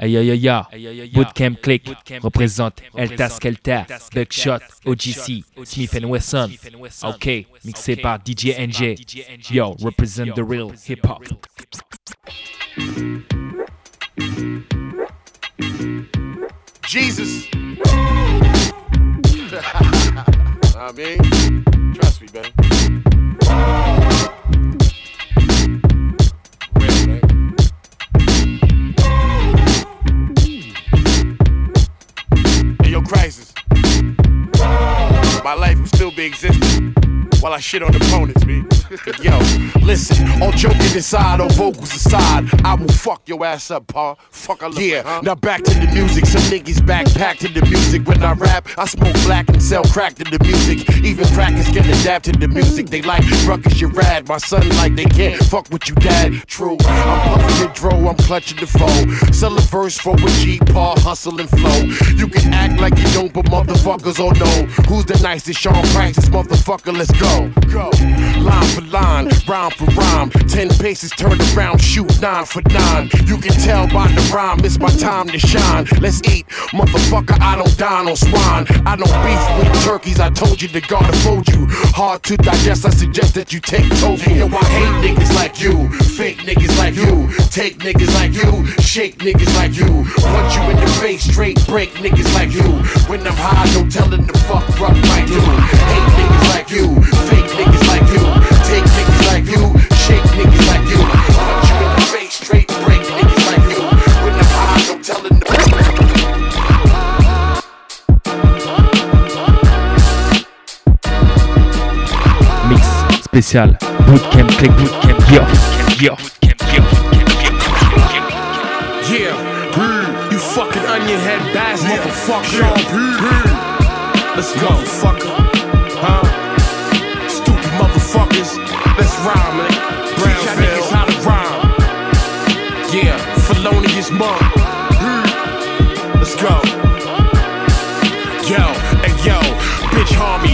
Aïe aïe aïe, Bootcamp Click représente Elta Skelta, Buckshot, OGC, Smith Wesson. Ok, mixé par DJ NJ. Yo, represent the real hip hop. Jesus. I mean, trust me, man. Be while I shit on opponents, man. Yo, listen, all joking aside, all vocals aside, I will fuck your ass up, pa. Fuck, I look Yeah, huh? now back to the music. Some niggas backpack to the music. When I rap, I smoke black and sell crack to the music. Even crackers can adapt to the music. They like ruckus, you rad. My son like they can't fuck with you, dad. True, I'm puffing the dro, I'm clutching the foe. Sell a verse for a G, paw, hustle and flow. You can act like you don't, but motherfuckers all know who's the nicest. Sean Price, this motherfucker. Let's go, go. Line for line, rhyme for rhyme. Ten paces, turn around, shoot nine for nine. You can tell by the rhyme, it's my time to shine. Let's eat, motherfucker. I don't dine on swine. I don't beef with turkeys. I told you the God afford you. Hard to digest. I suggest that you take tofu. Yo, I hate niggas like you, fake niggas like you, take niggas like you, shake niggas like you. Punch you in the face, straight break niggas like you. When I'm high, no telling the fuck up like you. Hate niggas like you, fake niggas like you, take niggas like you, shake niggas like you. Punch you in the face, straight break niggas like you. When I'm telling the Mix spécial Bootcamp Click Bootcamp Yo. Yo. Yeah, mm, you fucking onion head bass motherfucker. Let's go, fucker. Let's rhyme, man. Teach y'all niggas how to rhyme. Yeah, felonious monk. Mm, Let's go. Yo, hey yo, bitch the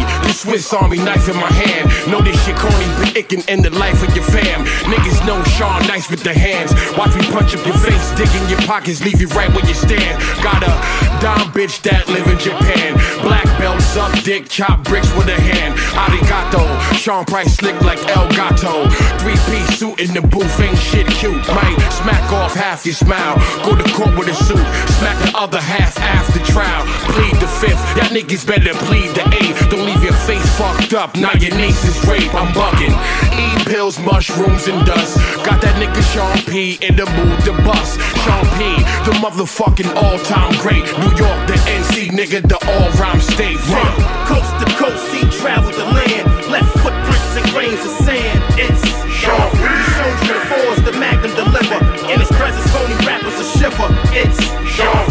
Swiss Army knife in my hand. Know this shit corny, but it can end the life of your fam. Niggas know Sean nice with the hands. Watch me punch up your face, dig in your pockets, leave you right where you stand. Got a dime bitch that live in Japan. Black belt, suck dick, chop bricks with a hand. Arigato, Sean Price slick like El Gato. Three piece suit in the booth, ain't shit cute. Might smack off half your smile. Go to court with a suit, smack the other half after trial. Plead the fifth, y'all niggas better plead the eighth. Don't leave your face fucked up, now your niece is rape. I'm bugging. Eat pills, mushrooms, and dust. Got that nigga Sean P in the mood to bust. Sean P, the motherfucking all time great. New York, the NC nigga, the all rhyme state. Run. Coast to coast, he traveled the land. Left footprints and grains of sand. It's Sean P. The fours, the magnum deliver. In his presence, phony rappers a shiver. It's Sean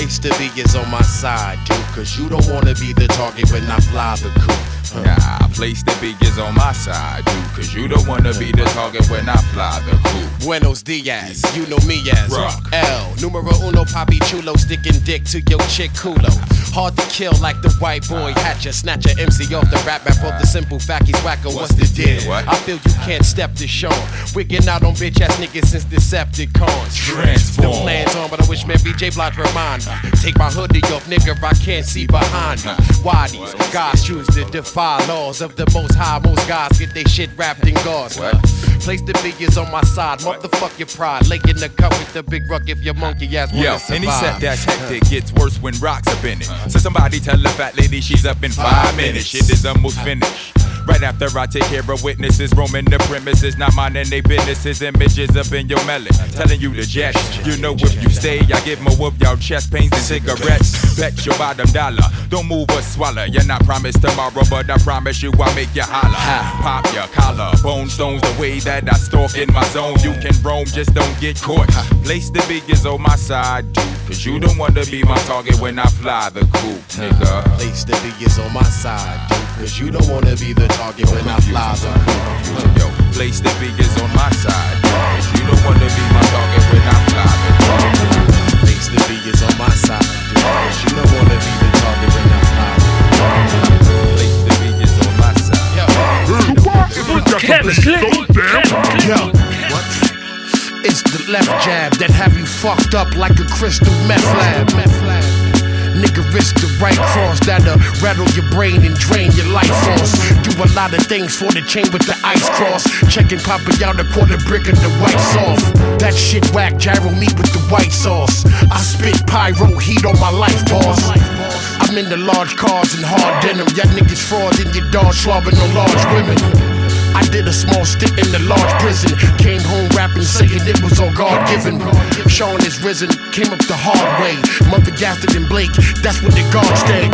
place to be is on my side, dude. Cause you don't wanna be the target when I fly the coop. Nah, place to be is on my side, dude. Cause you don't wanna be the target when I fly the coop. Buenos dias, you know me as Rock. L. Numero uno, papi chulo, sticking dick to your chick culo. Hard to kill like the white boy uh. hatcher. Snatch a MC off the rap map of the simple fact he's wacko. What's the deal? What? I feel you can't step to Sean. Wigging out on bitch ass niggas since Decepticons. Transform. The plans on, but I wish Mary J. Blige remind me. Take my hoodie off, nigga, I can't see behind me. Uh. Why these guys choose to defy laws of the most high? Most guys get their shit wrapped in gauze. Place the is on my side. Motherfuck your pride. Lay in the cup with the big rug if your monkey ass wanna Yo, survive. and he said that's hectic, gets worse when rocks up in it. Uh-huh. So somebody tell the fat lady she's up in five minutes. Shit is almost finished. Right after I take care of witnesses, roaming the premises, not minding they businesses, images up in your melon, telling you to jet. You know if you stay, I give more of y'all chest pains than cigarettes. Bet your bottom dollar, don't move or swallow. You're not promised tomorrow, but I promise you I'll make you holler. Pop your collar, bone stones the way that I stalk in my zone. You can roam, just don't get caught. Place the big is on my side, dude, cause you don't wanna be my target when I fly the coop, nigga. Place the big is on my side, dude. Cause you don't wanna be the target when I fly the Yo, place the be on my side. Cause you don't wanna be my target when I fly the Place the be on my side. Cause you don't wanna be the target when I fly Place the be on my side. Yo, yo. It's the left jab that have you fucked up like a crystal meth lab. Meth lab. Nigga risk the right cross that'll rattle your brain and drain your life force. Do a lot of things for the chain with the ice cross. Checking popping out a quarter brick of the white sauce. That shit whack gyro meat with the white sauce. I spit pyro heat on my life boss. I'm in the large cars and hard denim. Y'all niggas fraud in your dog swabbing on large women. I did a small stint in the large prison. Came home rapping, saying it was all God given. Sean is risen, came up the hard way. Mother Gaston and Blake, that's what the guards did.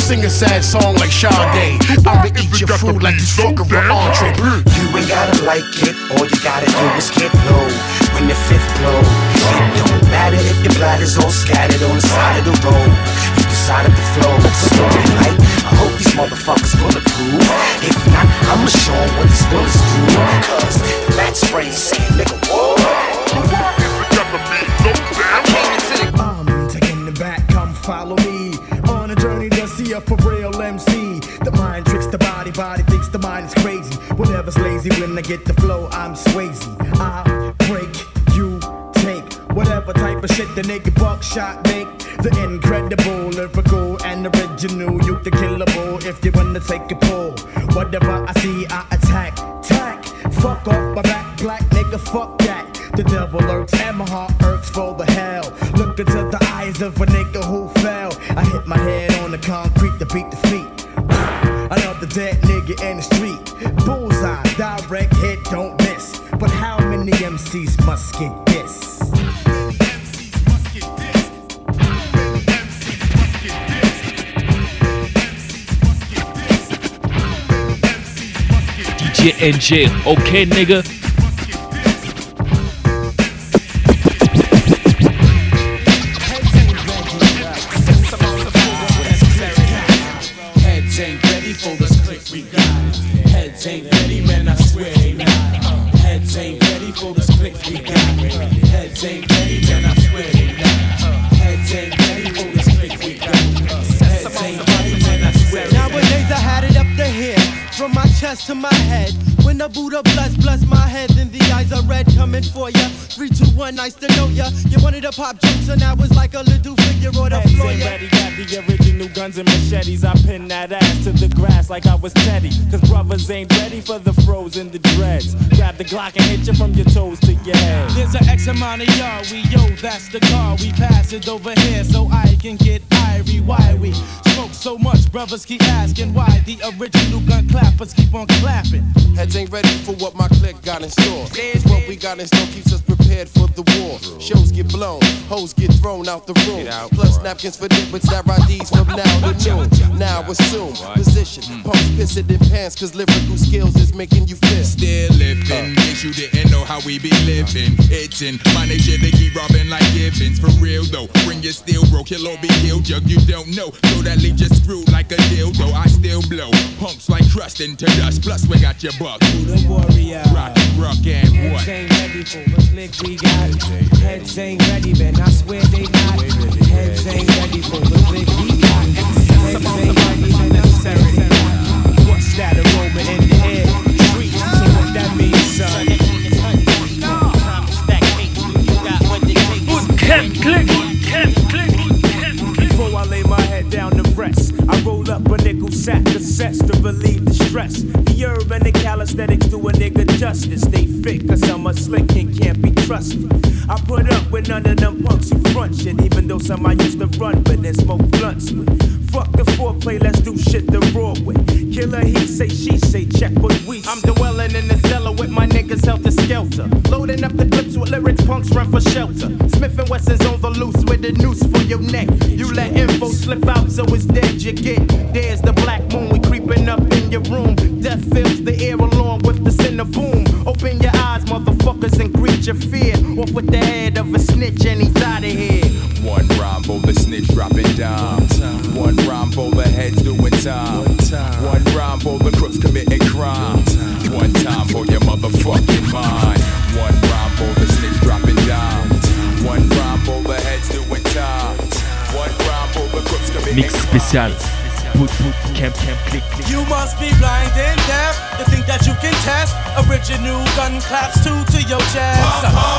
Sing a sad song like Sade. I'ma eat your food like this fucker for entree. You ain't gotta like it, all you gotta do is get low. When the fifth blow, it don't matter if the bladder's all scattered on the side of the road. You decided to flow, so like, I hope these motherfuckers bulletproof. If not, I'ma show 'em what these bullets do. Cause the mat spray saying, nigga, whoa. I'm taking it back, come follow me on a journey to see a for real MC. The mind tricks the body, body thinks the mind is crazy. Whatever's lazy when I get the flow, I'm Swayze. I break, you take whatever type of shit the nigga buckshot make. The incredible, wanna take a pull. Whatever I see, I attack. Tack, fuck off my back, black nigga, fuck that. The devil lurks and my heart irks for the hell. Look into the eyes of a nigga who DJ jail. okay, nigga? Heads ain't ready for this click we got. Heads ain't ready, man, I swear Heads ain't ready for the split we got Heads ain't ready when I swear chest to my head. When the Buddha bless, bless my head, then the eyes are red coming for ya. Three, two, one, nice to know ya. You wanted to pop jokes, and I was like a little figure on the Heads floor. Yeah. ready, got the original guns and machetes. I pin that ass to the grass like I was Teddy. Cause brothers ain't ready for the froze and the dreads. Grab the Glock and hit you from your toes to your head. There's an X amount of y'all, we yo, that's the car. We pass it over here so I can get irie. Why we smoke so much, brothers keep asking why the original gun clappers keep on clapping. Heads ain't ready for what my clique got in store. Cause what we got in store keeps us prepared for the war. Shows get blown, hoes get thrown out the room. Plus napkins for niggas that IDs from now to noon. Now assume position, hmm. pumps pissing in pants, cause lyrical skills is making you feel. Still living, uh. in case you didn't know how we be living. It's in my nature to keep robbing like Gibbons. For real though, bring your steel bro, kill or be killed. Jug you don't know, so that leave you screwed like a dildo. I still blow, pumps like crust into dust. Plus we got your buck. The warrior. Rock, rock and what? For the click we got. Heads ain't ready, man, I swear they not. Heads ain't ready for the click we got. Heads ain't ready, man, not. What's that aroma in the air? Of sets to relieve the stress. The herb and the calisthenics do a nigga justice. They fit, cause I'm a slick and can't be trusted. I put up with none of them punks who front shit, even though some I used to run, but then smoke blunts with. Fuck the foreplay, let's do shit the raw way. Killer, he say, she say, check what we say. I'm dwelling in the cellar with my niggas helter skelter. Loading up the clips with lyrics, punks run for shelter. Smith and Wesson's on the loose with the noose for your neck. You let info slip out, so it's dead you get. There's the black moon, we creeping up in your room. Death fills the air along with the center boom. Open your eyes, motherfuckers, and greet your fear. Off with the head of a snitch, and he's out of here. One rhyme for the snitch dropping down. One rhyme for the heads doing time. One rhyme for the crooks committing crime. One time for your motherfucking mind. One rhyme for the snitch dropping down. One rhyme for the heads doing time. One rhyme for the crooks committing Mix spécial Boot, boot, camp, camp, click, click. You must be blind and deaf to think that you can test original gun claps two to your chest.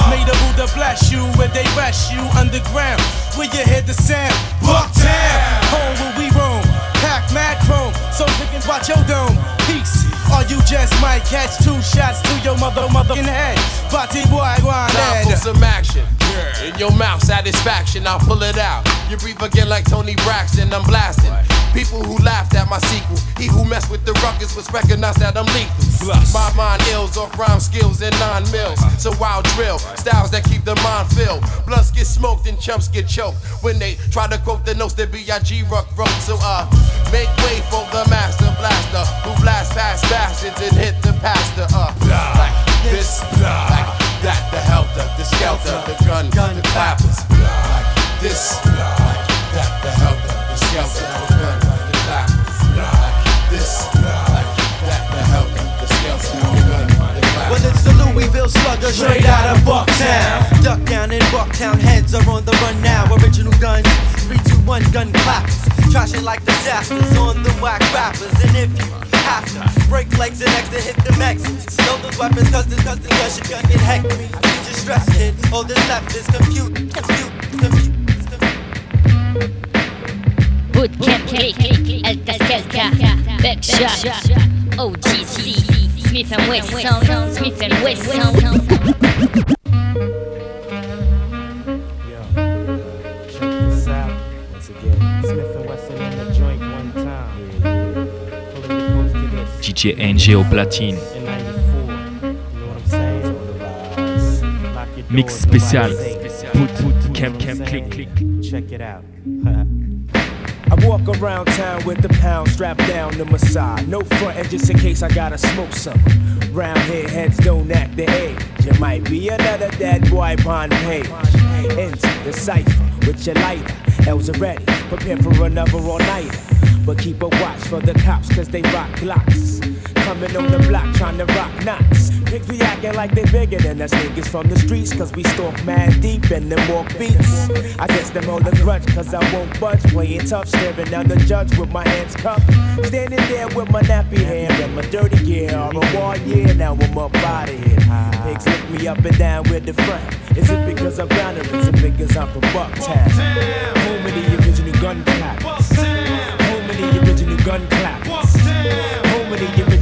Made a Buddha bless you where they rest you underground. Where you hear the sound, Bucktown, home where we roam. Pack mad chrome, so niggas watch your dome. Peace, or you just might catch two shots to your mother motherfucking head. Body boy, one Time for some action. In your mouth, satisfaction, I'll pull it out. You breathe again like Tony Braxton, I'm blasting. People who laughed at my sequel. He who messed with the ruckus was recognized that I'm lethal. My mind ills off rhyme skills and nine mils. So I'll drill styles that keep the mind filled. Blunts get smoked and chumps get choked when they try to quote the notes that B.I.G. Ruck wrote. So uh, make way for the master blaster who blast past bastards and hit the pastor. Uh, like this, like that, the helter, the skelter, the gun, the clappers. Like this, like that, the helter, the skelter, the gun, the clappers. Like this, like that, the helter, the skelter, the gun, the clappers. Well, it's the Louisville slugger straight out of Bucktown. Duck down in Bucktown, heads are on the run now. Original guns, 321 gun clappers. Trash it like disasters on the whack rappers. And if you have to break legs and extra hit the exits. Know those weapons, cause this, this gun shit gun get. You just stress it, all that's left is compute, compute, compute. Bootcamp Click, Heltah Skeltah, Buckshot, OGC, Smif-N-Wessun, Smith and Wesson. I'm saying? Lock Mix boot, You know camp, camp, click, click. Check it out. I walk around town with the pound strapped down to my side. No front end just in case I gotta smoke some. Round here, heads don't act the age. You might be another dead boy upon page. Into the cipher with your lighter. L's are ready, prepare for another all nighter. But keep a watch for the cops, cause they rock glocks. Coming on the block trying to rock knots. Pigs be acting like they bigger than us niggas from the streets, cause we stalk mad deep and them walk beats. I guess them hold a grudge, cause I won't budge. Playing tough, staring down the judge with my hands cuffed. Standing there with my nappy hair and my dirty gear. All a war year, now I'm up out of here. Pigs lift me up and down with the front. Is it because I'm down or is it because I'm from Bucktown? Home of the original gun clappers. Home of the original gun clappers. Home of the original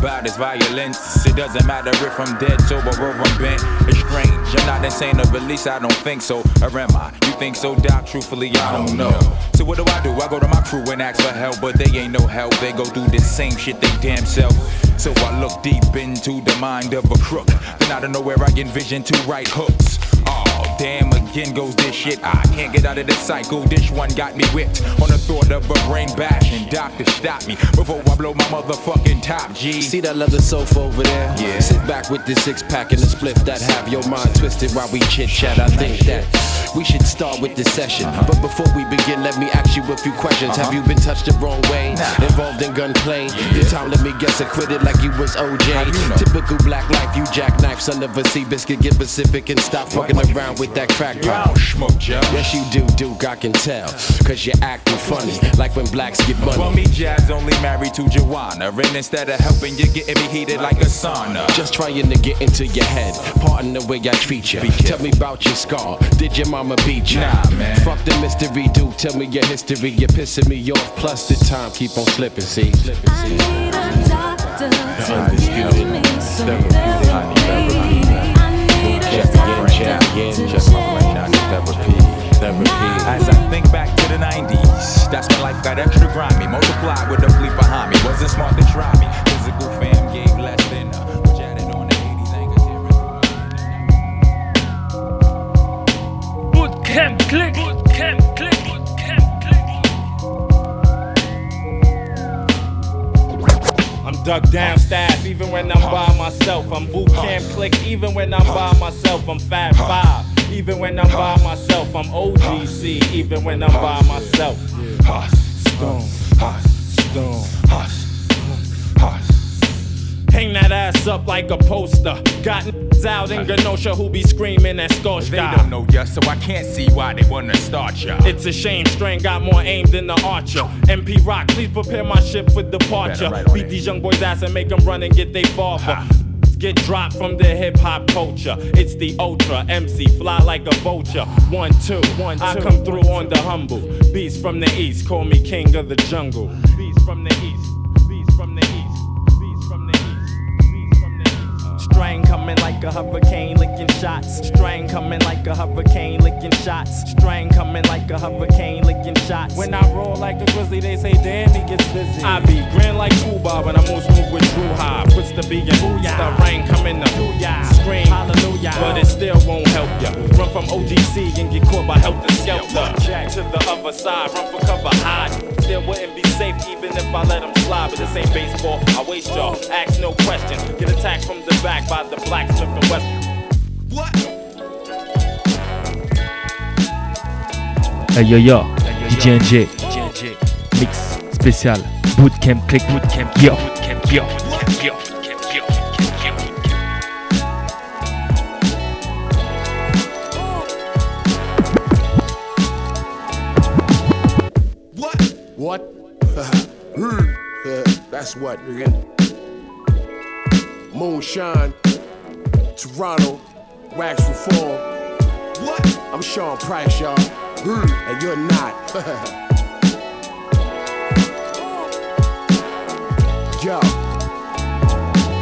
about is violence. It doesn't matter if I'm dead, sober, or I'm bent. It's strange. I'm not insane, or at least I don't think so. Or am I? You think so, Doc? Truthfully, I don't know. So what do I do? I go to my crew and ask for help, but they ain't no help. They go through the same shit they damn self. So I look deep into the mind of a crook. Then out of nowhere I envision two right hooks. Oh, damn, again goes this shit. I can't get out of this cycle. This one got me whipped on the thought of a brain bash. And doctor, stop me before I blow my motherfucking top, G. See that leather sofa over there? Yeah. Sit back with the six pack and the split that have your mind twisted while we chit chat. I think that we should start with this session. But before we begin, let me ask you a few questions. Have uh-huh. you been touched the wrong way? Involved in gunplay? This time, let me guess, acquitted like you was OJ. Typical black life, you jackknife, son of a sea biscuit. Get Pacific and stop fucking around with that crack pipe. smoke, Joe. Yes, you do, Duke, I can tell. Cause you're acting funny, like when blacks get money. Well, me, Jazz, only married to Joanna. And instead of helping, you're getting me heated like a sauna. Just trying to get into your head. Pardon the way I treat you. Tell me about your scar. Did your mama beat you? Nah, man. Fuck the mystery, dude. Tell me your history. You're pissing me off. Plus the time keep on slipping. See. I need a doctor to give me some therapy. I need a doctor. As I think back to the 90s, that's when life got extra grimy. Multiplied with a fleet behind me. Wasn't smart to try me. Physical fam gave Bootcamp click. Bootcamp click. I'm Duck Down staff even when I'm by myself. I'm boot camp click even when I'm by myself. I'm Fab Five even when I'm by myself. I'm OGC even when I'm by myself. Stone. Stone. Hang that ass up like a poster. Got n***s out in Genosha who be screaming at Scotia. They don't know ya, so I can't see why they wanna start ya. It's a shame, Strain got more aim than the archer. MP Rock, please prepare my ship for departure. Better write on Beat these young boys' ass and make them run and get they father. Get dropped from the hip hop culture. It's the ultra MC, fly like a vulture. One, two, one, I come through on the humble. Beast from the east, call me king of the jungle. Beast from the east, coming like a hurricane, licking shots. Strain coming like a hurricane, licking shots. Strain coming like a hurricane, licking shots. When I roll like a grizzly, they say, damn, he gets busy. I be grand like Cuba when I'm move smooth with Drew High. Puts the B in the rain coming to scream, hallelujah. But it still won't help ya. Run from OGC and get caught by helter skelter. Jack to the other side, run for cover, hide. Still wouldn't be safe even if I let them slide. But this ain't baseball, I waste y'all. Ask no questions. Get attacked from the back by the blacks blacksmith and West. Hey yo yo, DJ NJ, mix spécial, bootcamp click, bootcamp yo, bootcamp yo, bootcamp yo, bootcamp yo, what, nigga. Mune Shine, Toronto, Wax Reform. What? I'm Sean Price, y'all. Hmm. And you're not. Yo.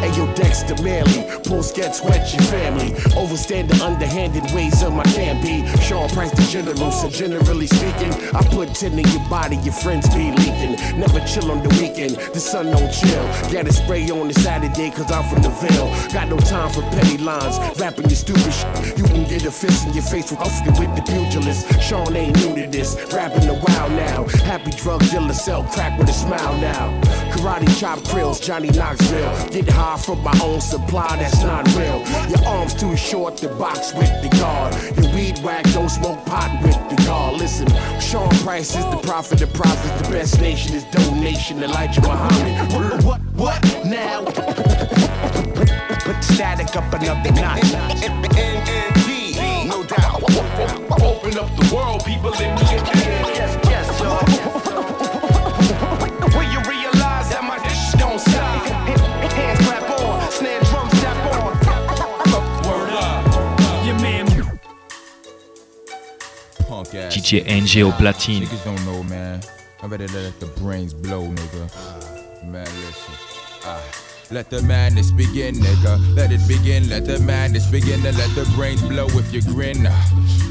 Hey, yo, Dexter Manley, post gets wet your family. Overstand the underhanded ways of my be. Sean Price, the general, so generally speaking, I put 10 in your body, your friends be leaking. Never chill on the weekend, the sun don't chill. Got a spray on the Saturday, cause I'm from the Ville. Got no time for petty lines, rapping your stupid shit. You can get a fist in your face with Oscar with the pugilist. Sean ain't new to this, rapping a while now. Happy drug dealer, sell crack with a smile now. Karate chop krills, Johnny Knoxville. Get high from my own supply, that's not real. Your arms too short to box with the guard. Your weed whack, don't smoke pot with the guard. Listen, Sean Price is the prophet of prophets. The best nation is donation. Elijah Muhammad. What, what, what now? Put static up another notch. No doubt. Open up the world, people in me get Yes, yes, y'all. DJ NJ au platine. Niggas don't know, man. I better let the brains blow, nigga. Man, listen. Ah. Let the madness begin, nigga. Let it begin, let the madness begin, and let the brains blow if you grin.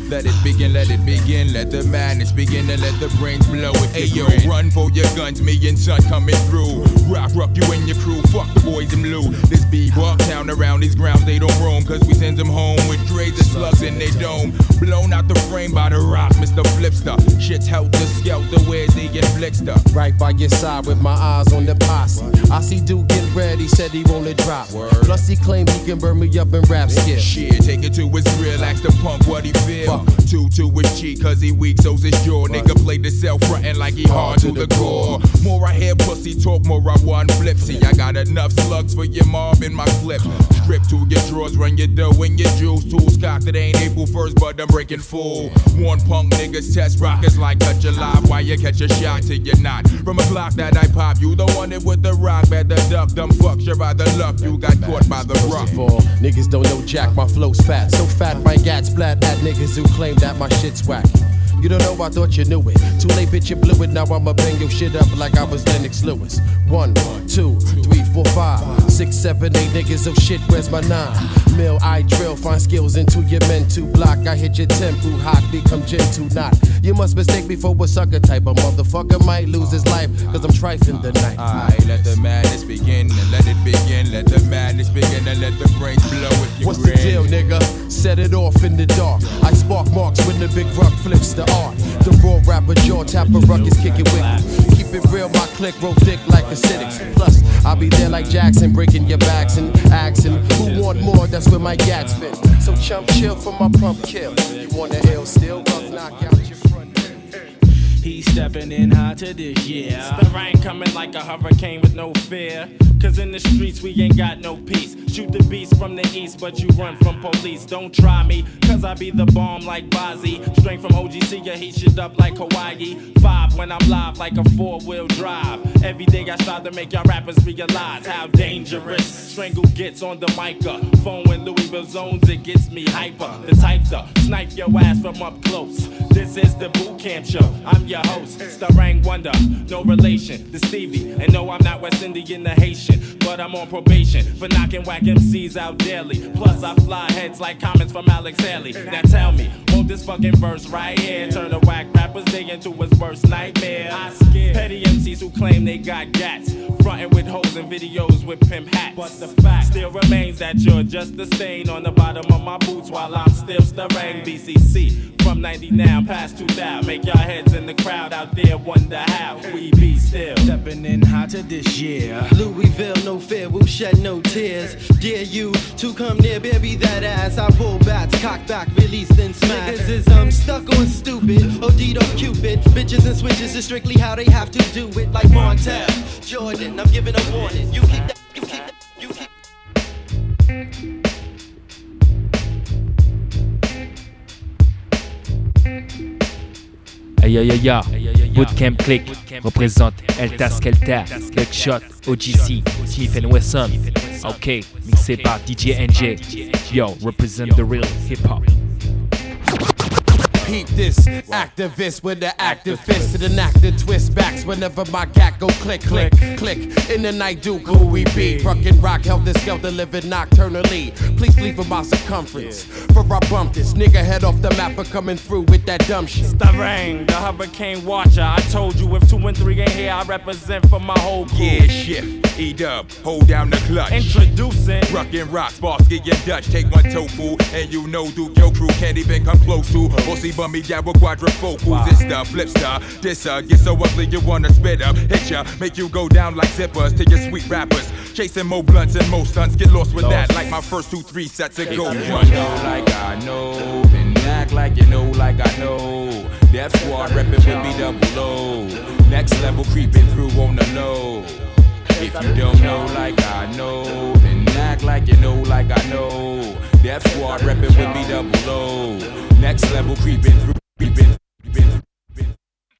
Let it begin, let it begin, let the madness begin, and let the brains blow if Hey you yo, grin. run for your guns, me and son coming through. Rock, rock you and your crew, fuck the boys in blue. This be walk town around these grounds, they don't roam, cause we send them home with trays of slugs in their dome. Blown out the frame by the rock, Mr. Flipster. Shit's helter skelter, where's the inflictor? Right by your side with my eyes on the posse. I see dude get ready, said he wanna drop. Plus he claimed he can burn me up in rap skill. Shit, take it to his real, ask the punk what he feel. Two to his cheek, cause he weak, so's his jaw. Nigga play the self frontin' like he hard to the core. More I hear pussy talk, more I want flipsy. I got enough slugs for your mob in my clip. Strip to your drawers, run your dough and your juice. Tools cocked, it ain't April 1st, but I'm breaking full. One punk niggas test rockets like cut your live. Why you catch a shot till you're not? From a Glock that I pop, you the one that with the rock. Better duck, them fucks, you're by the luck. You got caught by the of all, niggas don't know Jack, my flow's fat. So fat, my gats splat at niggas who claim that my shit's whack. You don't know, I thought you knew it. Too late, bitch, you blew it. Now I'ma bang your shit up like I was Lennox Lewis. One, two, three, four, five, six, seven, eight niggas. Oh shit, where's my nine? Mill, I drill, find skills into your mental block. I hit your tempo, hot, become gentle, not. You must mistake me for a sucker type. A motherfucker might lose his life, cause I'm trifling the night. Alright, let the madness begin and let it begin. Let the madness begin and let the brains blow if you What's the deal, nigga? Set it off in the dark. I spark marks when the big rock flips the art. The raw rapper jaw tapper ruckus kick it with me. Keep it real, my click roll thick like acidics. Plus, I'll be there like Jackson, breaking your backs and asking who want more. That's where my gats spin. So chump chill for my pump kill. You want the ill still? Knock stepping in hot to this, yeah. The rain coming like a hurricane with no fear. Cause in the streets we ain't got no peace. Shoot the beast from the east, but you run from police. Don't try me, cause I be the bomb like Bozzy. Straight from OGC, you heat shit up like Hawaii. Five when I'm live like a four wheel drive. Every day I strive to make y'all rappers realize how dangerous Strangle gets on the microphone when Louisville zones, it gets me hyper. The type to snipe your ass from up close. This is the boot camp show. I'm your host, Starang Wondah. No relation to Stevie. And no, I'm not West Indian or Haitian. But I'm on probation for knocking whack MCs out daily. Plus, I fly heads like comments from Alex Haley. Now tell me, won't this fucking verse right here turn a whack rapper's day into his worst nightmare? I scare petty MCs who claim they got gats. Frontin' with hoes and videos with pimp hats. But the fact still remains that you're just a stain on the bottom of my boots while I'm still stirring BCC. From 90 now past 2000. Make y'all heads in the crowd out there wonder how we be still. Stepping in hotter this year. Louisville, no fear, will shed no tears. Dare you to come near, baby, that ass. I pull bats, cock back, release, then smash. Niggas is um stuck on stupid, OD'd off Cupid. Bitches and switches is strictly how they have to do it. Like Montel, Jordan, I'm giving a warning. You keep that, Bootcamp Click représente Elta Skelta, Buckshot, OGC, Smith Wesson. Ok, mixé par DJ NJ. Yo, represent the real hip hop. Peep this, activist with the active activist and an actor twist backs whenever my cat go click, click, click. In the night, Duke, who we be? Fucking rock, helter skelter, living nocturnally. Please leave for my circumference. For I bump this nigga head off the map for coming through with that dumb shit. Starang, the hurricane watcher. I told you if two and three ain't here, I represent for my whole crew. Yeah, shift. E dub, hold down the clutch. Introducing Ruckin' rocks, boss, get your Dutch. Take one tofu, and you know Duke, your crew can't even come close to. Or see bummy gal with quadrifocals. It's the flipstar. This uh, get so ugly you wanna spit up. Hit ya, make you go down like zippers to your sweet rappers. Chasing more blunts and more stunts. Get lost with that like my first two, three sets of ago. You know like I know, and act like you know like I know. Death Squad reppin' with me double O. Next level creeping through on the low. If you don't know like I know, then act like you know like I know. Death Squad reppin' with me double O. Next level creeping through, creeping, creeping.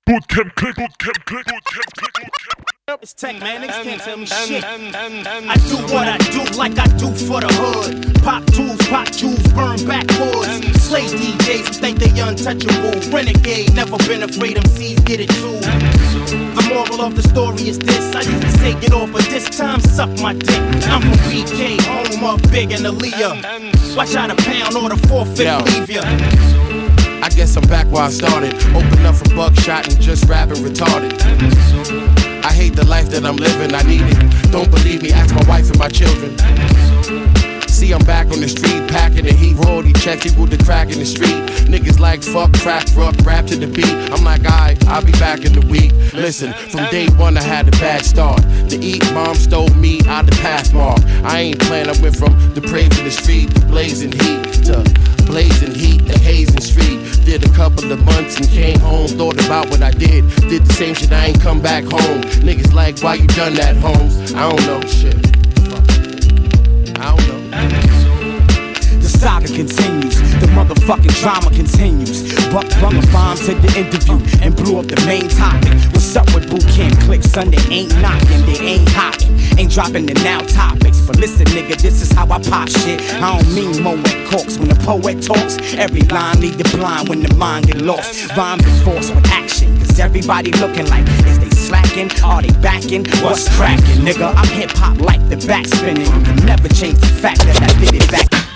Bootcamp click, bootcamp click, bootcamp click, bootcamp. It's Tek, man. Niggas can't tell me shit. I do what I do like I do for the hood. Pop tools, pop jewels, burn backwoods. Slay DJs who think they untouchable. Renegade, never been afraid MCs get it too. The moral of the story is this. I used to say get off, but this time suck my dick. I'm from BK, home of Big and Aaliyah. Watch out a pound or the forfeit Yo. leave ya. I guess I'm back where I started. Open up for buckshot and just rapping retarded. I hate the life that I'm living, I need it. Don't believe me, ask my wife and my children. See, I'm back on the street, packing the heat, royalty check, equal the crack in the street. Niggas like fuck, crack, rock, rap to the beat. I'm like, alright, I'll be back in the week. Listen, from day one I had a bad start. The eat, mom stole me out the pathmark. I ain't playing, I went from the praise in the street, blazing heat, to blazing heat, the hazing street. Did a couple of months and came home, thought about what I did. Did the same shit, I ain't come back home. Niggas like, why you done that, Holmes? I don't know, shit. I don't know. The saga continues, the motherfucking drama continues. Buck brung a bomb to the interview and blew up the main topic. What's up with boot camp click? Sunday ain't knocking, they ain't hotting, ain't dropping the now topics. But listen, nigga, this is how I pop shit. I don't mean Moet corks when the poet talks. Every line lead the blind when the mind get lost. Rhymes is forced with action, cause everybody looking like is they slacking? Are they backing? What's cracking, nigga? I'm hip hop like the back spinning. You can never change the fact that I did it back.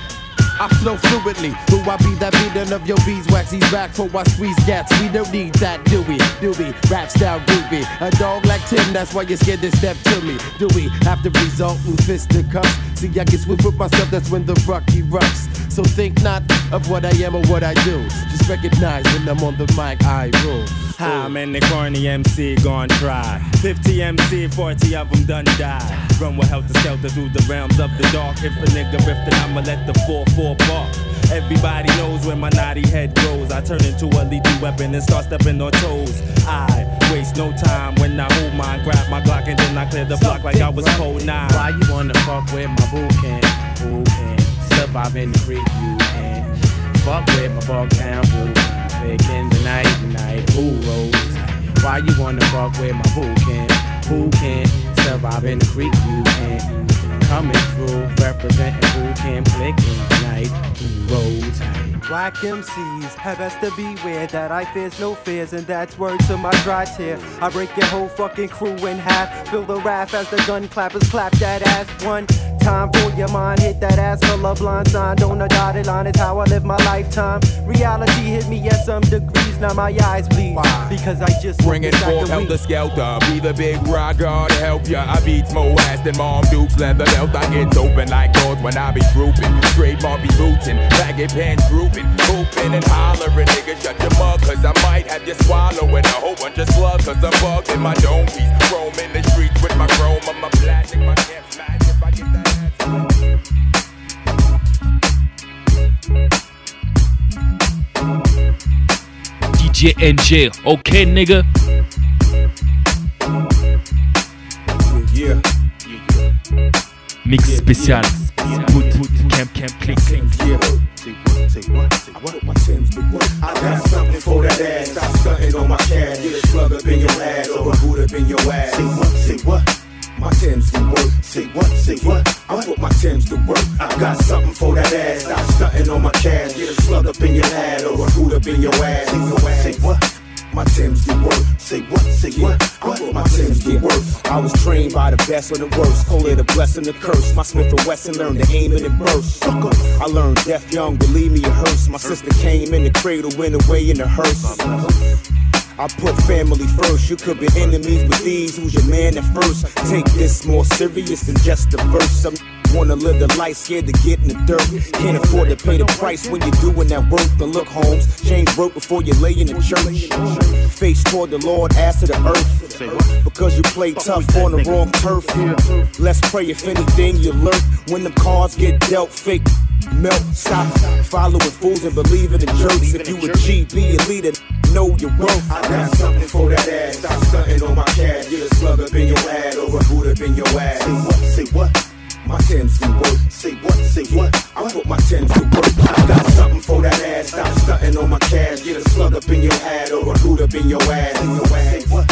I flow fluidly. Do I be that beating of your beeswax? He's back for I squeeze gats. We don't need that, do we? Do we? Rap style groovy. A dog like Tim, that's why you're scared to step to me. Do we have to result in fisticuffs? See, I get swift with myself, that's when the rock erupts. So think not of what I am or what I do. Just recognize when I'm on the mic, I rule. How oh. many corny MC gon' try? 50 MC, 40 of them done die. Run with helter skelter through the realms of the dark. If a nigga riff, then I'ma let the 4-4 bark. Everybody knows where my naughty head goes. I turn into a lethal weapon and start stepping on toes. I waste no time when I hold mine, grab my gun and then I clear the block like I was cold nine. Why you wanna fuck with my boo can? Who can survive in the creek? Fuck with my Bucktown. Pick in the night, night, who rolls? Why you wanna fuck with my boo can? Who can survive in the creek? You can coming through, representing who can flick in the night, who rolls. Black MCs have best to beware that I fears no fears, and that's word to my dry tear. I break your whole fucking crew in half. Feel the wrath as the gun clappers clap that ass one time for your mind. Hit that ass full of blind sign. On a dotted line is how I live my lifetime. Reality hit me at some degrees, now my eyes bleed. Why? Because I just Bring it forth, Help the skelter. Be the big rock god to help ya. I beats more ass than Mom Dukes leather belt. I get open like doors when I be grouping. Straight Bobby bootin', baggy pants drooping, hooping and hollering. Nigga, shut your mug, cause I might have you swallowing a whole bunch of slugs. Cause I'm bugged in my dome piece. Roam in the streets with my chrome on my plastic. My caps match if I get that DJ NJ, okay, nigga? Yeah. Mix spécial. Boot, boot, camp, camp, click, click. Yeah. Say what? Say what? Say what? My Tim's the work. I got something for that ass. Stop stunting on my cash. Get a slug up in your ass or a boot up in your ass. Say what? Say what? My Tim's the work. Say what? Say what? I put my Tim's to work. I got something for that ass. Stop stunting on my cash. Get a slug up in your ass or a boot up in your ass. Say what? My Tim's the work. Say what? Say what? I put my Tim's to work. I was trained by the best of the worst. Call it a blessing, a curse. My Smith and Wesson learned to aim it and burst. I learned deaf young, believe me, it hurts. My sister came in the cradle, went away in the hearse. I put family first. You could be enemies with these. Who's your man at first? Take this more serious than just a verse. Some wanna live the life scared to get in the dirt. Can't afford to pay the price when you're doing that work. The look, Holmes, change broke before you lay in the church. Face toward the Lord, ass to the earth. Because you play tough on the wrong turf. Let's pray if anything you lurk. When the cards get dealt, fake melt. Stop following fools and believing in jerks. If you a G, be a leader, know your worth. I got something for that ass. Stop stunting on my cash. Get a slug up in your ass or a boot up in your ass. Say what? Say what? My Tim's do work. Say what? Say what? I put my Tim's to work. I got something for that ass. Stop stunting on my cash. Get a slug up in your head or a boot up in your ass. Say what?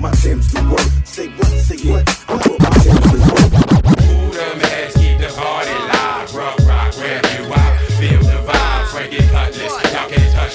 My Tim's do work. Say what? Say what? I put my Tim's to work. Who them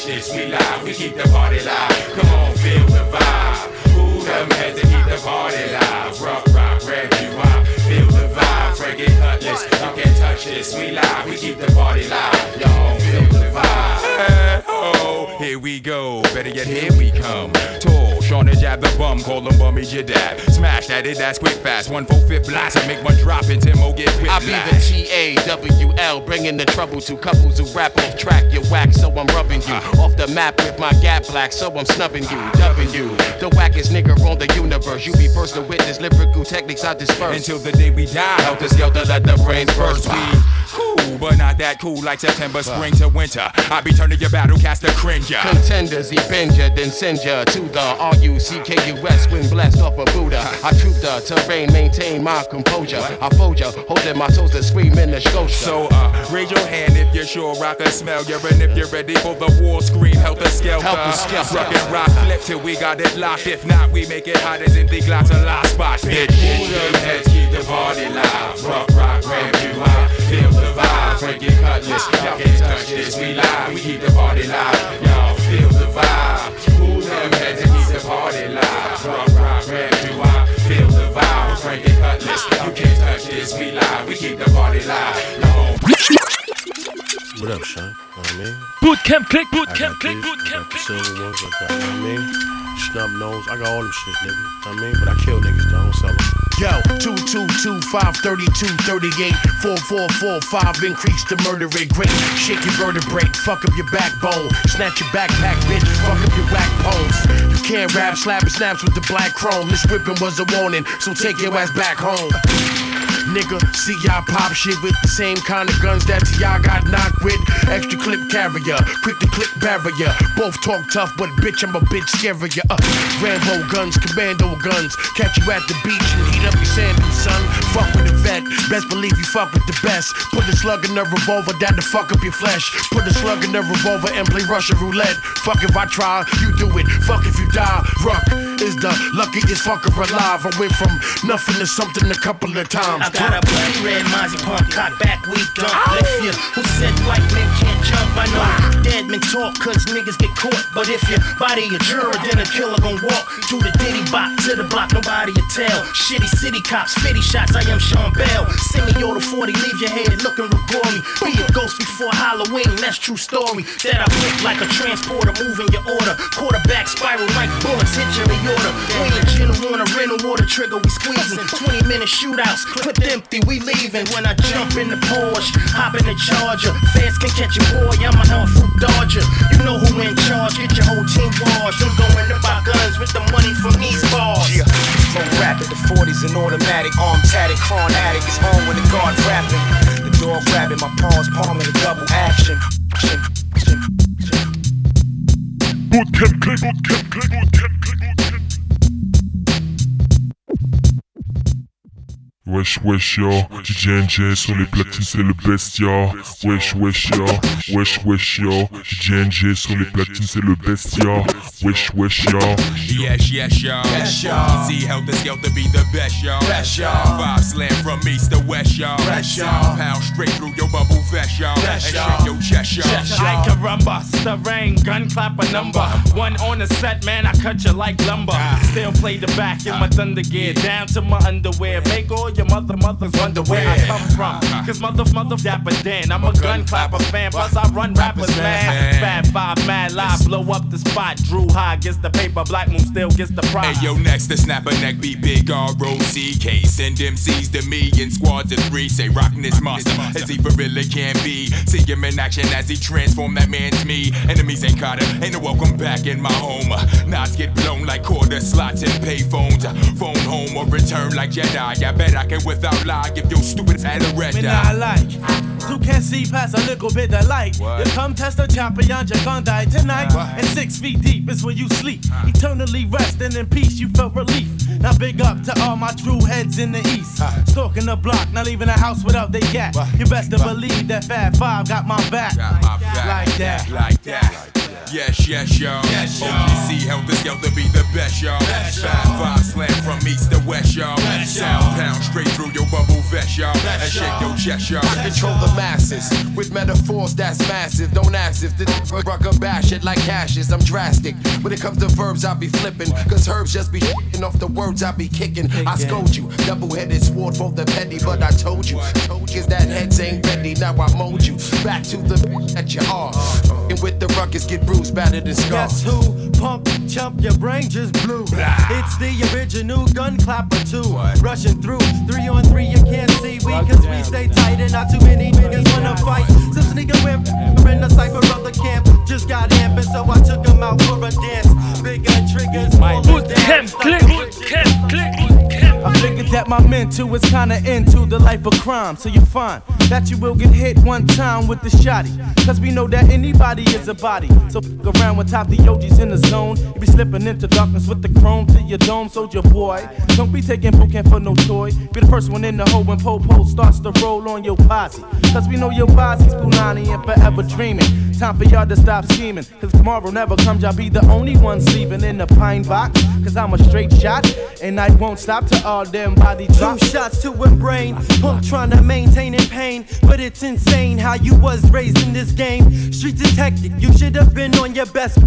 This, we live. We keep the party live. Come on, feel the vibe. Who them heads that keep the party live? Rock, rock, you out? Feel the vibe, Frankie Cutlass. Y'all can't touch this, we live. We keep the party live. Y'all feel the vibe. Oh, here we go. Better yet, here we come. Tall, Sean and jab the bum, call him bummy your dad. Smash that, it, that's quick fast. One four fifth blast, I make one drop and Timo get whipped. I be the T A W L, bringing the trouble to couples who rap off track. You whack, so I'm rubbing you uh. off the map with my gap black, so I'm snubbing you, dubbing you. The wackest nigga on the universe. You be first to witness lyrical techniques I disperse. Until the day we die, help helter skelter, let the brains burst. We cool, but not that cool like September, spring to winter. I be turning your battle cast a cringer. Contenders, he bend ya, then send ya to the R-U-C-K-U-S when blessed off a Buddha. I troop the terrain, maintain my composure. I fold ya, holding my toes to scream in the scotia. So, uh, raise your hand if you're sure I can smell you. And if you're ready for the war scream, skelter. Helter skelter. Rock and rock, flip till we got it locked. If not, we make it hot than the glass of last spot. Bitch, them heads keep the party live? Rock, rock, ramp you out. Feel the vibe, Frankie Cutlass. Y'all can't touch this, we live. We keep the party live. Y'all feel the vibe. Who them heads that keep the party live? Rock, rock, ramp you out. Feel the vibe, Frankie Cutlass. You can't touch this, we live. We keep the party live. Y'all What up, Sean? You know what I mean? Boot camp click, boot camp click, this, boot camp click. silver ones, I got, you know what I mean? Snub nose, I got all them shit, nigga. You know what I mean? But I kill niggas, though, I don't sell them. Yo, 222 532 38 4445 increase the murder rate great. Shake your vertebrae, fuck up your backbone. Snatch your backpack, bitch, fuck up your whack bones. You can't rap, slap, snaps with the black chrome. This whipping was a warning, so take your ass back home. Nigga. See y'all pop shit with the same kind of guns that y'all got knocked with. Extra clip carrier, quick to clip barrier. Both talk tough, but bitch, I'm a bitch scarier. Uh, Rambo guns, commando guns. Catch you at the beach and heat up your sandals, son. Fuck with a best believe you fuck with the best. Put a slug in the revolver that to fuck up your flesh. Put a slug in the revolver and play Russian roulette. Fuck if I try, you do it. Fuck if you die. Ruck is the luckiest fucker alive. I went from nothing to something a couple of times. I got a bloody red Mozzie pump, cock back, we don't lift you. Who said white men can't jump? I know ah! dead men talk, cause niggas get caught. But if your body a juror, then a killer gon' walk to the ditty bop, to the block, nobody will tell. Shitty city cops, 50 shots, I am Sean Bell. Send me order 40, leave your head looking me. Be a ghost before Halloween, that's true story. That I whip like a transporter, moving your order. Quarterback spiral like bullets, hit your aorta. We ain't general on a rental water trigger, we squeezing. 20 minute shootouts, clip empty, we leaving. When I jump in the Porsche, hop in the Charger. Fans can catch your boy, I'm a fruit dodger. You know who in charge, get your whole team washed. I'm going to buy guns with the money from these bars. Yeah, from rapid the 40s and automatic, arm tatted, addict is on when the guard rapping. The dog grabbing my paws, palming a double action. Boot Camp Clik, bootcamp click, Boot Camp Clik, Wesh wesh yo, DJ NJ sur les platines c'est le best yo Wesh wesh yo, wesh wesh yo, DJ NJ sur les platines c'est le best yo Wesh wesh yo Yes, yes, y'all. Yes, y'all. See Heltah Skeltah be the best, y'all. Best, y'all. Five slam from east to west, y'all. Best, y'all. Pound straight through your bubble vest, y'all. Best, and y'all. your chest, y'all. I can rumba, rain, gun clap a number. One on the set, man, I cut you like lumber. Ah. Still play the back in my thunder gear, down to my underwear. Make all your mother mothers wonder where I come from. Cause mother, mother, dapper Dan, I'm a gun clapper fan, plus I run rappers, man. Fab Five, mad live, blow up the spot. Dru Ha gets the paper, Black Moon still gets the prize. Hey yo, next to snap a neck, be big R-O-C-K. Send MCs to me in squads of three. Say rockin' this monster as he for really can be. See him in action as he transform that man's me. Enemies ain't caught him, ain't no welcome back in my home. Knots get blown like quarter slots and pay phones. Uh, Phone home or return like Jedi. I bet I can without lie give your stupid ass a red Me eye. not like. Two can't see past a little bit of light. What? You come test the champion, you're gonna die tonight. What? And six feet deep is where you sleep. Eternally resting in peace, you felt relief. Now big up to all my true heads in the east. Stalking the block, not leaving the house without they gat. You best to believe that Fab Five got my back. Like that. Like that. Yes, yes, y'all. Yes, y'all. OGC Heltah Skeltah be the best, y'all. Five, five slam from east to west, y'all. Sound pound straight through your bubble vest, y'all. And shake your chest, y'all. I control the masses with metaphors that's massive. Don't ask if the rucker bash it like ashes. I'm drastic. When it comes to verbs, I be flipping. Cause herbs just be shitting off the words I be kicking. I scold you. Double headed sword for the petty, but I told you. Told you that heads ain't ready. Now I mold you. Back to the that you are. And with the ruckus, get bruised, battered, and scarred. Guess who? Pump, chump, your brain just blew. It's the original gun clapper too. Rushing through, three on three, you can't see we, cause we stay tight and not too many niggas wanna fight. So sneaking with in the cipher of the camp. Just got amping, so I took him out for a dance. Big gun triggers, all the damn I figured that my mental is kinda into the life of crime, so you find that you will get hit one time with the shotty. Cause we know that anybody is a body. So fuck around with top the OGs in the zone. You be slipping into darkness with the chrome to your dome, soldier boy. Don't be taking boot camp for no toy. Be the first one in the hole when Popo starts to roll on your posse. Cause we know your posse's Punani and forever dreaming. Time for y'all to stop scheming. Cause tomorrow never comes, y'all be the only one sleeping in the pine box. Cause I'm a straight shot, and I won't stop till all them body Two shots to a brain, pump trying to maintain in pain. But it's insane how you was raised in this game. Streets is hectic, you should have been on your best.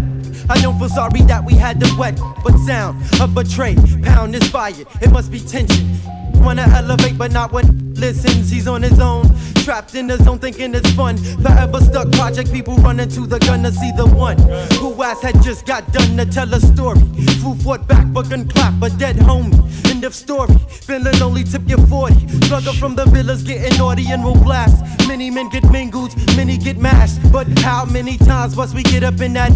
I don't feel sorry that we had to wet, but sound of a tray, pound is fired. It must be tension. Wanna elevate, but not when listens. He's on his own, trapped in the zone, thinking it's fun. Forever stuck project people running to the gun to see the one who ass had just got done to tell a story. Foo fought back, but gun clap, a dead homie. End of story. Feeling only tip your 40. Slugger from the villas getting naughty and will blast. Many men get mingled, many get mashed. But how many times must we get up in that?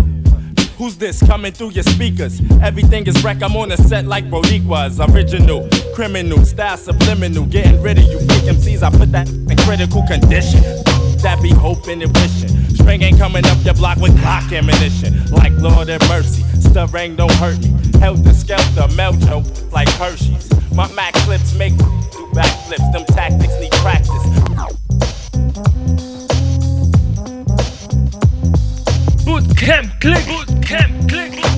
Who's this coming through your speakers? Everything is wreck. I'm on a set like Brodique was original. Criminal, style subliminal, getting rid of you fake MCs. I put that in critical condition. That be hoping and wishing. String ain't coming up your block with Glock ammunition. Like Lord have mercy, stuff rain don't hurt me. Heltah Skeltah, melt yo, like Hershey's. My Mac clips make do backflips. Them tactics need practice. Boot Camp Clik. Boot Camp Clik.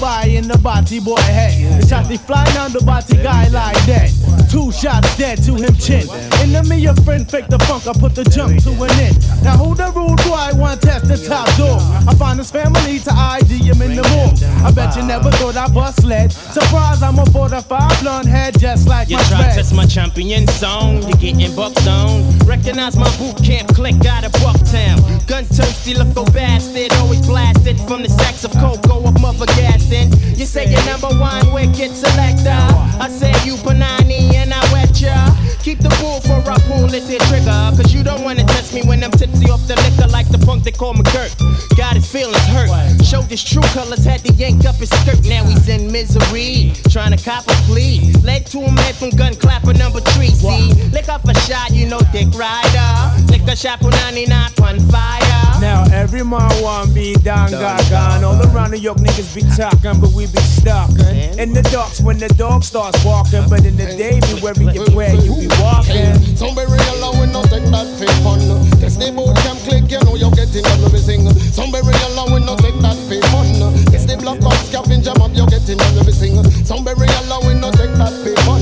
Bye in the body boy head. The shotty flying on the body guy like that. Two shots dead to him chin. Enemy your friend fake the funk, I put the jump to an end. Now who the rude boy want test the top door? I find his family to ID him in the morgue. I bet you never thought I bust lead. Surprise, I'm a 45 blonde head just like You my try to test my champion song, you're getting bucked on. Recognize my Boot Camp Clik out of Bucktown. Gun thirsty, little bastard, always blasted from the sacks of cocoa of mother You say you're number one wicked selector. I say you Panani and I wet ya. Keep the bull for a pull this here trigger. Cause you don't wanna test me when I'm tipsy off the liquor like the punk they call McGirt. Got his feelings hurt. Showed his true colors, had to yank up his skirt. Now he's in misery. Trying to cop a plea. Led to him head from gun clapper number three. See, lick off a shot, you know Dick Rider. Lick a shot for 99 on fire. Now every man want be down gaga. Gone all around New York niggas be talking, but we be stalking. In the docks when the dog starts barking, but in the day be wary of where you be walking. Somebody real low and no take that fake fun. The Boot Camp Clik, you know you're getting everything. Somebody real low and no take that fake fun. Guess the block up scavenger up, you're getting everything. Somebody real low and no take that fake fun.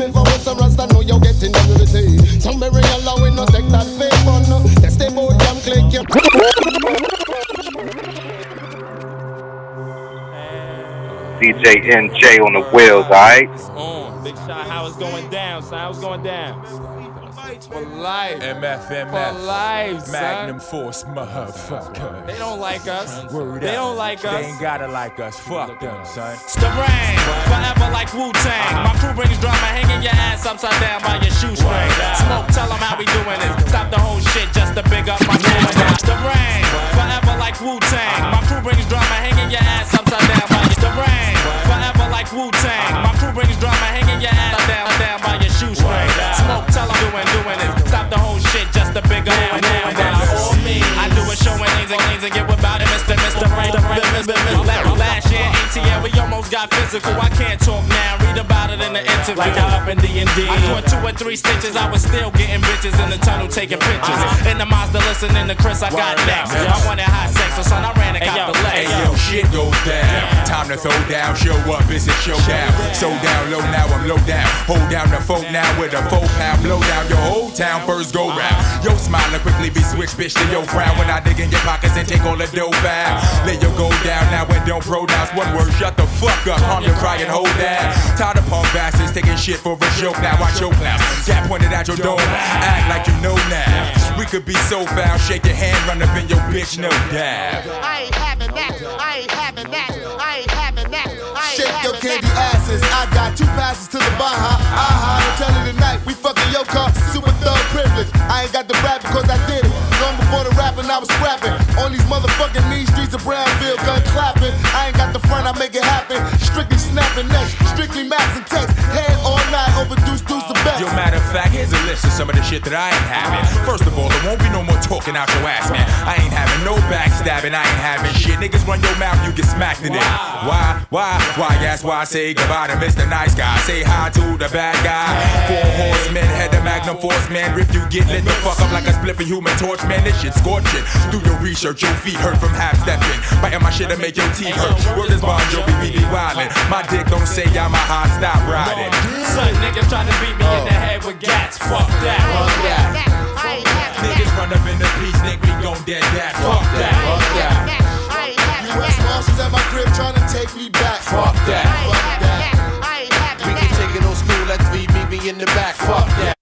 Test for what's a rasta, know you're getting everything. Somebody real low and no take that fake fun. Guess the Boot Camp Clik, you. DJ NJ on the wheels, alright? On. Big shot, how it's going down, son. How it's going down. For life. MFMF. For life, son. Magnum Force, motherfucker. They don't like us. Word They up. don't like us. They ain't gotta like us. Fuck them, son. Starang, forever like Wu Tang. Uh-huh. My crew brings drama, hanging your ass upside down by your shoestring. Smoke, tell them how we doing it. Stop the whole shit just to big up my man. Starang, forever like Wu Tang. My crew brings drama, hanging your ass upside down by your Starang, forever like Wu Tang. My crew brings drama, hanging your ass down, down by your shoestring. Smoke, tell them doing, doing it. Stop the whole shit just to big up my man. All me. I do a show and names and names and get about it, Mr. Mr. Rain. Last year, ATL, we almost got physical. I can't talk now. Read about it in the interview. Like up in D and D. I caught two or three stitches. I was still getting bitches in the tunnel taking pictures. In the Mazda, listening to Chris. I got next. I wanted hot sex, so son, I ran and got the Hey yo, shit goes down. Time to throw down, show up, it's a showdown. So down low now, I'm low down. Hold down the phone now with a four pound blow down. Your whole town first go round. Uh-huh. Yo, smiling quickly be switched, bitch, to your frown. When I dig in your pockets and take all the dough back. Let your go down now and don't pronounce one word. Shut the fuck up, calm your cry and hold down. Tired of punk bastards taking shit for a joke. Now Watch your now. Gat pointed at your door. Act like you know now. We could be so foul, shake your hand, run up in your bitch, no doubt. I ain't having that. I ain't having that. I ain't having that. I ain't Shake your having candy asses. I got two passes to the Baja. Aha, don't tell it tonight. We fucking your car. Super thug privilege. I ain't got the rap because I did it. Long before the rapping, I was scrapping. On these motherfucking mean streets of Brownsville, gun clapping. I ain't got the front, I make it happen. Fact, here's a list of some of the shit that I ain't having. First of all, there won't be no more talking out your ass, man. I ain't having no backstabbing, I ain't having shit. Niggas run your mouth, you get smacked in it. Why, why, why, that's why I say goodbye to Mr. Nice Guy. Say hi to the bad guy. Four horsemen, head the Magnum Force, man. If you get lit the fuck up like a spliffy human torch, man, this shit scorching. Do your research, your feet hurt from half stepping. Biting my shit and make your teeth hurt. Word is Bon Jovi, we be wildin'. My dick don't say I'm a hot stop riding. Son, niggas try to beat me in the head with gats. Fuck that. Fuck that. Niggas run up in the piece, think we gon' dead that. Fuck that. Fuck that. U.S. Marshals at my crib trying to take me back. Fuck that. Fuck that. We can take it old school, let's meet me in the back. Fuck that.